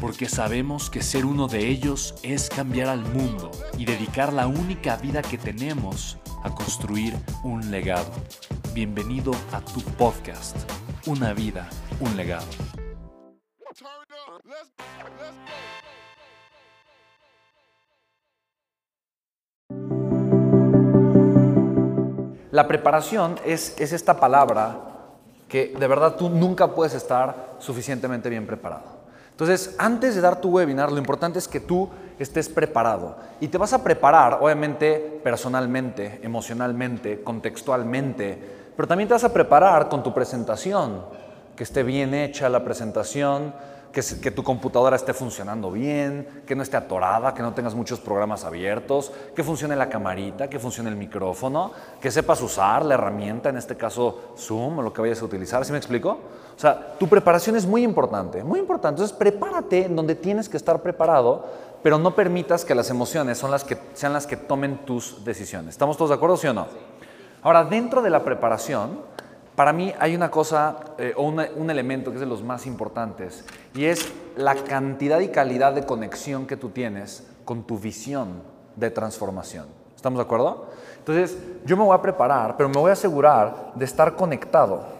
porque sabemos que ser uno de ellos es cambiar al mundo y dedicar la única vida que tenemos a construir un legado. Bienvenido a tu podcast, Una vida, un legado. La preparación es, es esta palabra que de verdad tú nunca puedes estar suficientemente bien preparado. Entonces, antes de dar tu webinar, lo importante es que tú estés preparado. Y te vas a preparar, obviamente, personalmente, emocionalmente, contextualmente, pero también te vas a preparar con tu presentación, que esté bien hecha la presentación, que, tu computadora esté funcionando bien, que no esté atorada, que no tengas muchos programas abiertos, que funcione la camarita, que funcione el micrófono, que sepas usar la herramienta, en este caso Zoom o lo que vayas a utilizar. ¿Sí me explico? O sea, tu preparación es muy importante, muy importante. Entonces, prepárate en donde tienes que estar preparado, pero no permitas que las emociones sean las que tomen tus decisiones. ¿Estamos todos de acuerdo, sí o no? Ahora, dentro de la preparación, para mí hay una cosa eh, o un elemento que es de los más importantes y es la cantidad y calidad de conexión que tú tienes con tu visión de transformación. ¿Estamos de acuerdo? Entonces, yo me voy a preparar, pero me voy a asegurar de estar conectado.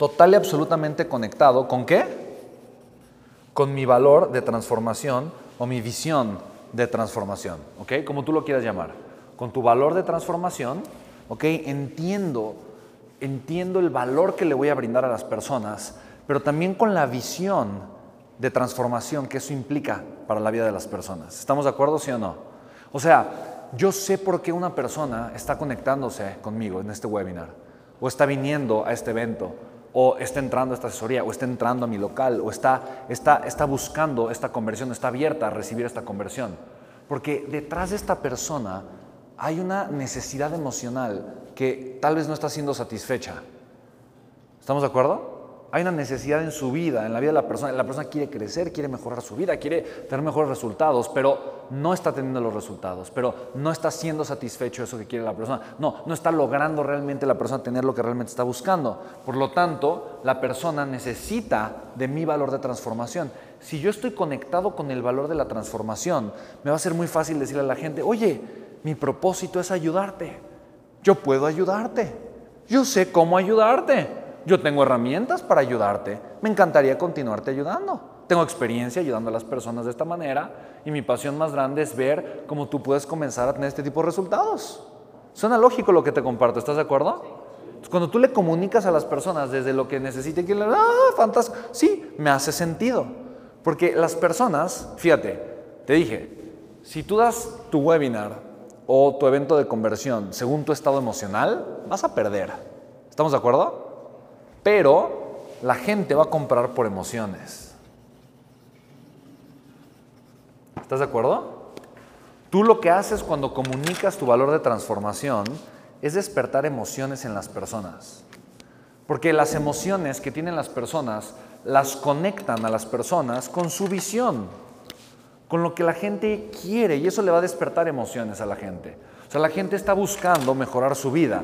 Total y absolutamente conectado. ¿Con qué? Con mi valor de transformación o mi visión de transformación. ¿Ok? Como tú lo quieras llamar. Con tu valor de transformación ¿ok? Entiendo, entiendo el valor que le voy a brindar a las personas, pero también con la visión de transformación que eso implica para la vida de las personas. ¿Estamos de acuerdo, sí o no? O sea, yo sé por qué una persona está conectándose conmigo en este webinar, o está viniendo a este evento, o está entrando a esta asesoría, o está entrando a mi local, o está, está, está buscando esta conversión, está abierta a recibir esta conversión. Porque detrás de esta persona hay una necesidad emocional que tal vez no está siendo satisfecha. ¿Estamos de acuerdo? Hay una necesidad en su vida, en la vida de la persona. La persona quiere crecer, quiere mejorar su vida, quiere tener mejores resultados, pero no está teniendo los resultados, pero no está siendo satisfecho eso que quiere la persona. No, no está logrando realmente la persona tener lo que realmente está buscando. Por lo tanto, la persona necesita de mi valor de transformación. Si yo estoy conectado con el valor de la transformación, me va a ser muy fácil decirle a la gente, oye, mi propósito es ayudarte. Yo puedo ayudarte. Yo sé cómo ayudarte. Yo tengo herramientas para ayudarte. Me encantaría continuarte ayudando. Tengo experiencia ayudando a las personas de esta manera y mi pasión más grande es ver cómo tú puedes comenzar a tener este tipo de resultados. Suena lógico lo que te comparto, ¿estás de acuerdo? Cuando tú le comunicas a las personas desde lo que necesiten, que le ah, fantástico, sí, me hace sentido. Porque las personas, fíjate, te dije, si tú das tu webinar o tu evento de conversión según tu estado emocional, vas a perder. ¿Estamos de acuerdo? Pero la gente va a comprar por emociones. ¿Estás de acuerdo? Tú lo que haces cuando comunicas tu valor de transformación es despertar emociones en las personas. Porque las emociones que tienen las personas las conectan a las personas con su visión con lo que la gente quiere y eso le va a despertar emociones a la gente. O sea, la gente está buscando mejorar su vida.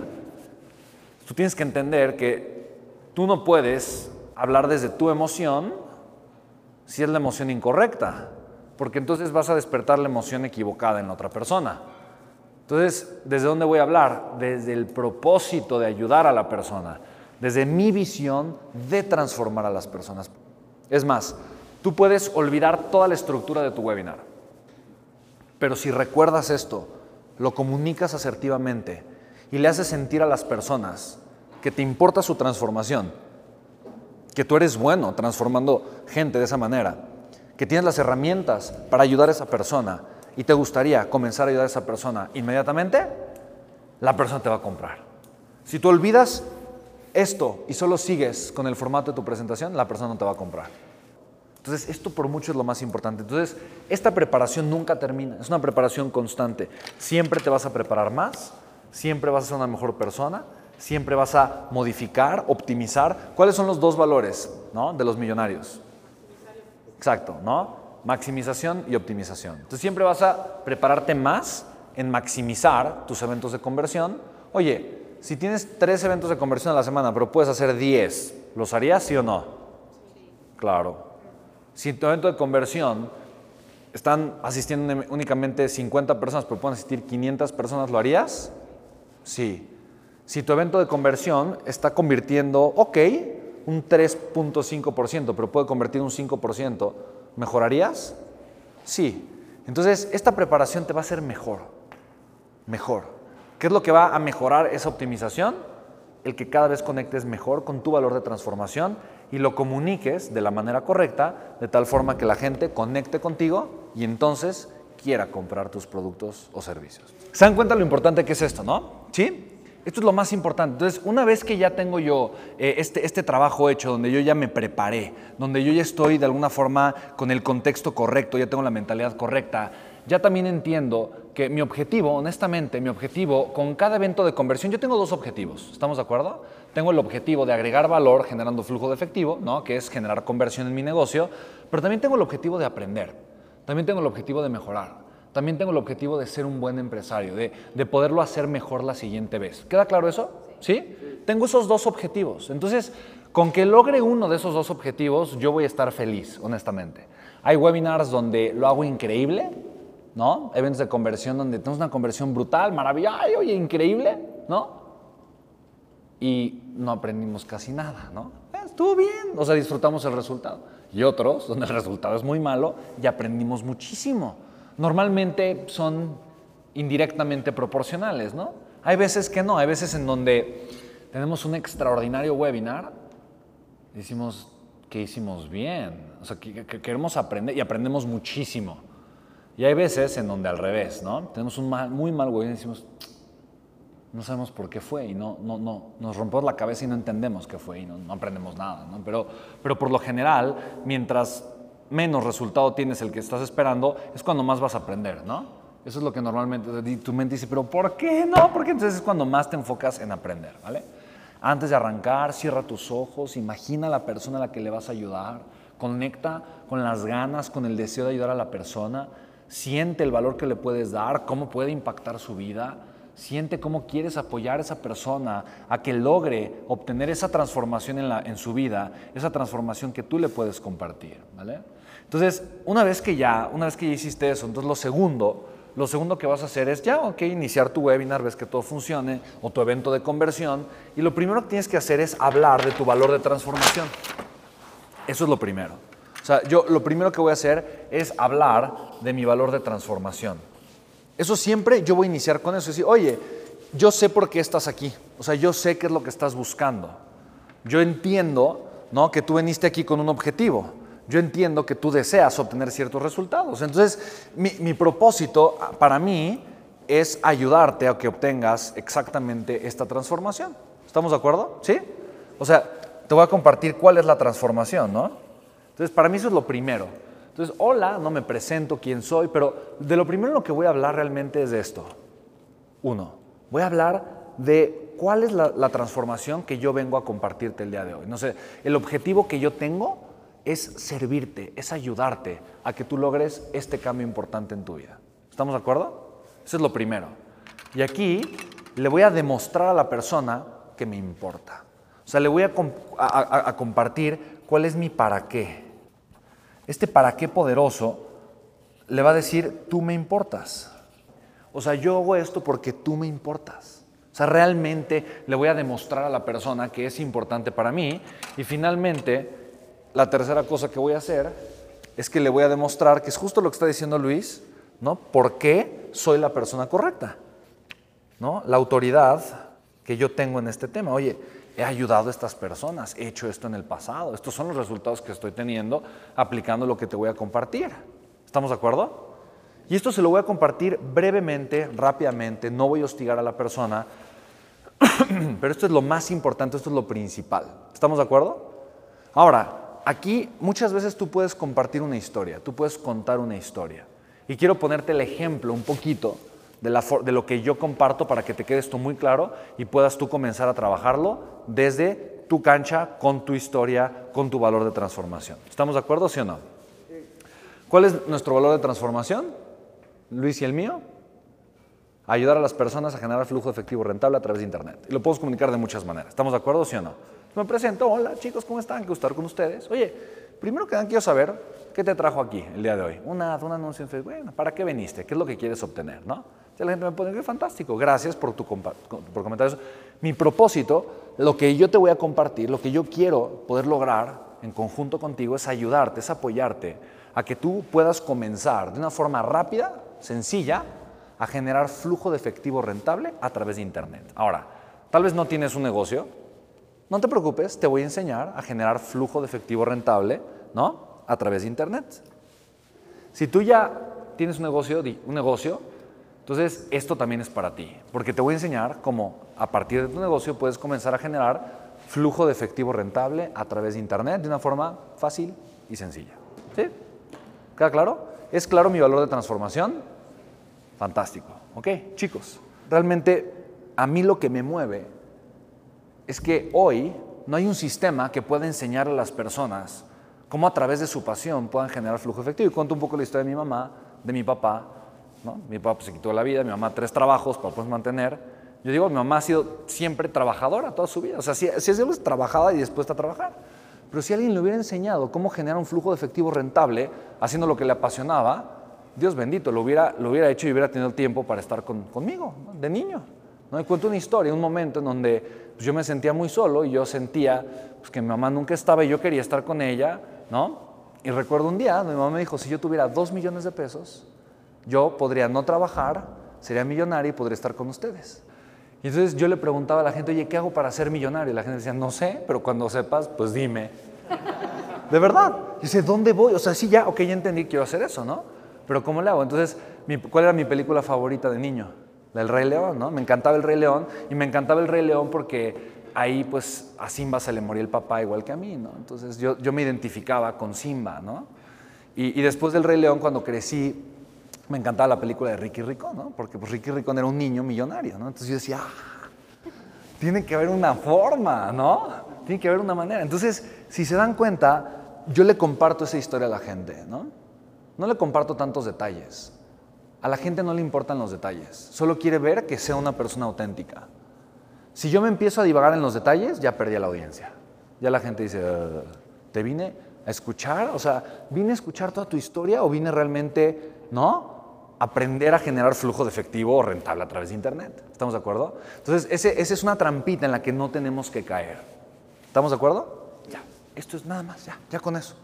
Tú tienes que entender que tú no puedes hablar desde tu emoción si es la emoción incorrecta, porque entonces vas a despertar la emoción equivocada en la otra persona. Entonces, ¿desde dónde voy a hablar? Desde el propósito de ayudar a la persona, desde mi visión de transformar a las personas. Es más, Tú puedes olvidar toda la estructura de tu webinar. Pero si recuerdas esto, lo comunicas asertivamente y le haces sentir a las personas que te importa su transformación, que tú eres bueno transformando gente de esa manera, que tienes las herramientas para ayudar a esa persona y te gustaría comenzar a ayudar a esa persona inmediatamente, la persona te va a comprar. Si tú olvidas esto y solo sigues con el formato de tu presentación, la persona no te va a comprar. Entonces, esto por mucho es lo más importante. Entonces, esta preparación nunca termina, es una preparación constante. Siempre te vas a preparar más, siempre vas a ser una mejor persona, siempre vas a modificar, optimizar. ¿Cuáles son los dos valores ¿no? de los millonarios? Exacto, ¿no? Maximización y optimización. Entonces, siempre vas a prepararte más en maximizar tus eventos de conversión. Oye, si tienes tres eventos de conversión a la semana, pero puedes hacer 10, ¿los harías sí o no? Claro. Si tu evento de conversión están asistiendo únicamente 50 personas, pero pueden asistir 500 personas, ¿lo harías? Sí. Si tu evento de conversión está convirtiendo, ok, un 3.5%, pero puede convertir un 5%, ¿mejorarías? Sí. Entonces, esta preparación te va a hacer mejor. Mejor. ¿Qué es lo que va a mejorar esa optimización? El que cada vez conectes mejor con tu valor de transformación y lo comuniques de la manera correcta, de tal forma que la gente conecte contigo y entonces quiera comprar tus productos o servicios. ¿Se dan cuenta lo importante que es esto, no? ¿Sí? Esto es lo más importante. Entonces, una vez que ya tengo yo eh, este, este trabajo hecho, donde yo ya me preparé, donde yo ya estoy de alguna forma con el contexto correcto, ya tengo la mentalidad correcta, ya también entiendo que mi objetivo, honestamente, mi objetivo con cada evento de conversión, yo tengo dos objetivos, ¿estamos de acuerdo? Tengo el objetivo de agregar valor generando flujo de efectivo, ¿no? que es generar conversión en mi negocio, pero también tengo el objetivo de aprender, también tengo el objetivo de mejorar, también tengo el objetivo de ser un buen empresario, de, de poderlo hacer mejor la siguiente vez. ¿Queda claro eso? ¿Sí? Tengo esos dos objetivos. Entonces, con que logre uno de esos dos objetivos, yo voy a estar feliz, honestamente. Hay webinars donde lo hago increíble, ¿no? Eventos de conversión donde tenemos una conversión brutal, maravillosa, oye, increíble, ¿no? Y no aprendimos casi nada, ¿no? Eh, estuvo bien, o sea, disfrutamos el resultado. Y otros, donde el resultado es muy malo, y aprendimos muchísimo. Normalmente son indirectamente proporcionales, ¿no? Hay veces que no, hay veces en donde tenemos un extraordinario webinar y decimos que hicimos bien, o sea, que queremos aprender y aprendemos muchísimo. Y hay veces en donde al revés, ¿no? Tenemos un muy mal güey y decimos, no sabemos por qué fue y no, no, no, nos rompemos la cabeza y no entendemos qué fue y no, aprendemos nada, ¿no? Pero, pero por lo general, mientras menos resultado tienes el que estás esperando, es cuando más vas a aprender, ¿no? Eso es lo que normalmente tu mente dice, pero ¿por qué no? Porque entonces es cuando más te enfocas en aprender, ¿vale? Antes de arrancar, cierra tus ojos, imagina a la persona a la que le vas a ayudar, conecta con las ganas, con el deseo de ayudar a la persona siente el valor que le puedes dar, cómo puede impactar su vida, siente cómo quieres apoyar a esa persona a que logre obtener esa transformación en, su vida, esa transformación que tú le puedes compartir, ¿vale? Entonces, una vez que ya, una vez que ya hiciste eso, entonces lo segundo, lo segundo que vas a hacer es ya, ok, iniciar tu webinar, ves que todo funcione, o tu evento de conversión, y lo primero que tienes que hacer es hablar de tu valor de transformación. Eso es lo primero. O sea, yo lo primero que voy a hacer es hablar de mi valor de transformación. Eso siempre yo voy a iniciar con eso. Decir, oye, yo sé por qué estás aquí. O sea, yo sé qué es lo que estás buscando. Yo entiendo ¿no? que tú viniste aquí con un objetivo. Yo entiendo que tú deseas obtener ciertos resultados. Entonces, mi, mi propósito para mí es ayudarte a que obtengas exactamente esta transformación. ¿Estamos de acuerdo? ¿Sí? O sea, te voy a compartir cuál es la transformación, ¿no? Entonces, para mí eso es lo primero. Entonces, hola, no me presento quién soy, pero de lo primero lo que voy a hablar realmente es de esto. Uno, voy a hablar de cuál es la, transformación que yo vengo a compartirte el día de hoy. No sé, el objetivo que yo tengo es servirte, es ayudarte a que tú logres este cambio importante en tu vida. ¿Estamos de acuerdo? Eso es lo primero. Y aquí le voy a demostrar a la persona que me importa. O sea, le voy a compartir cuál es mi para qué. Este para qué poderoso le va a decir, tú me importas. O sea, yo hago esto porque tú me importas. O sea, realmente le voy a demostrar a la persona que es importante para mí. Y finalmente, la tercera cosa que voy a hacer es que le voy a demostrar, que es justo lo que está diciendo Luis, ¿no? ¿Por qué soy la persona correcta? ¿No? La autoridad que yo tengo en este tema. Oye, he ayudado a estas personas, he hecho esto en el pasado, estos son los resultados que estoy teniendo aplicando lo que te voy a compartir. ¿Estamos de acuerdo? Y esto se lo voy a compartir brevemente, rápidamente, no voy a hostigar a la persona, pero esto es lo más importante, esto es lo principal. ¿Estamos de acuerdo? Ahora, aquí muchas veces tú puedes compartir una historia, tú puedes contar una historia. Y quiero ponerte el ejemplo un poquito de, lo que yo comparto para que te quede esto muy claro y puedas tú comenzar a trabajarlo desde tu cancha, con tu historia, con tu valor de transformación. ¿Estamos de acuerdo, sí o no? ¿Cuál es nuestro valor de transformación? Luis y el mío. Ayudar a las personas a generar flujo efectivo rentable a través de Internet. Y lo podemos comunicar de muchas maneras. ¿Estamos de acuerdo, sí o no? Me presento, hola chicos, ¿cómo están? Quiero estar con ustedes. Oye, primero que nada quiero saber qué te trajo aquí el día de hoy. Una, un anuncio en Facebook. Bueno, ¿para qué viniste? ¿Qué es lo que quieres obtener? ¿no? La gente me pone, qué fantástico, gracias por, tu por comentar eso. Mi propósito, lo que yo te voy a compartir, lo que yo quiero poder lograr en conjunto contigo es ayudarte, es apoyarte a que tú puedas comenzar de una forma rápida, sencilla, a generar flujo de efectivo rentable a través de Internet. Ahora, tal vez no tienes un negocio, no te preocupes, te voy a enseñar a generar flujo de efectivo rentable, ¿no? A través de Internet. Si tú ya tienes un negocio, un negocio entonces, esto también es para ti, porque te voy a enseñar cómo a partir de tu negocio puedes comenzar a generar flujo de efectivo rentable a través de Internet de una forma fácil y sencilla. ¿Sí? ¿Queda claro? ¿Es claro mi valor de transformación? Fantástico. ¿Ok? Chicos, realmente a mí lo que me mueve es que hoy no hay un sistema que pueda enseñar a las personas cómo a través de su pasión puedan generar flujo efectivo. Y cuento un poco la historia de mi mamá, de mi papá, mi papá pues, se quitó la vida, mi mamá tres trabajos para poder mantener. Yo digo, mi mamá ha sido siempre trabajadora toda su vida. O sea, si, si es pues, trabajada y después a trabajar. Pero si alguien le hubiera enseñado cómo generar un flujo de efectivo rentable, haciendo lo que le apasionaba, Dios bendito, lo hubiera, lo hubiera hecho y hubiera tenido tiempo para estar conmigo, de niño. ¿no? Y cuento una historia, un momento en donde pues, yo me sentía muy solo y yo sentía pues, que mi mamá nunca estaba y yo quería estar con ella, ¿no? Y recuerdo un día, mi mamá me dijo, si yo tuviera dos millones de pesos, yo podría no trabajar, sería millonario y podría estar con ustedes. Y entonces yo le preguntaba a la gente, oye, ¿qué hago para ser millonario? Y la gente decía, no sé, pero cuando sepas, pues dime. De verdad. Y dice, ¿dónde voy? O sea, sí, ya, ok, ya entendí, quiero hacer eso, ¿no? Pero ¿cómo le hago? Entonces, ¿cuál era mi película favorita de niño? La del Rey León, ¿no? Me encantaba el Rey León y me encantaba el Rey León porque ahí pues a Simba se le moría el papá igual que a mí, ¿no? Entonces yo, yo me identificaba con Simba, ¿no? Y, y después del Rey León, cuando crecí, me encantaba la película de Ricky Ricón, ¿no? Porque pues, Ricky Ricón era un niño millonario, ¿no? Entonces yo decía, ah, tiene que haber una forma, ¿no? Tiene que haber una manera. Entonces, si se dan cuenta, yo le comparto esa historia a la gente, ¿no? No le comparto tantos detalles. A la gente no le importan los detalles, solo quiere ver que sea una persona auténtica. Si yo me empiezo a divagar en los detalles, ya perdí a la audiencia. Ya la gente dice, ¿te vine a escuchar? O sea, ¿vine a escuchar toda tu historia o vine realmente, ¿no? Aprender a generar flujo de efectivo rentable a través de Internet. ¿Estamos de acuerdo? Entonces, ese, esa es una trampita en la que no tenemos que caer. ¿Estamos de acuerdo? Ya, esto es nada más, ya, ya con eso.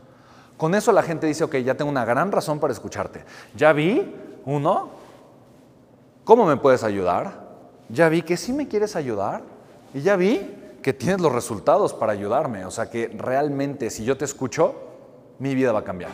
Con eso la gente dice, ok, ya tengo una gran razón para escucharte. Ya vi, uno, ¿cómo me puedes ayudar? Ya vi que sí me quieres ayudar. Y ya vi que tienes los resultados para ayudarme. O sea que realmente si yo te escucho, mi vida va a cambiar.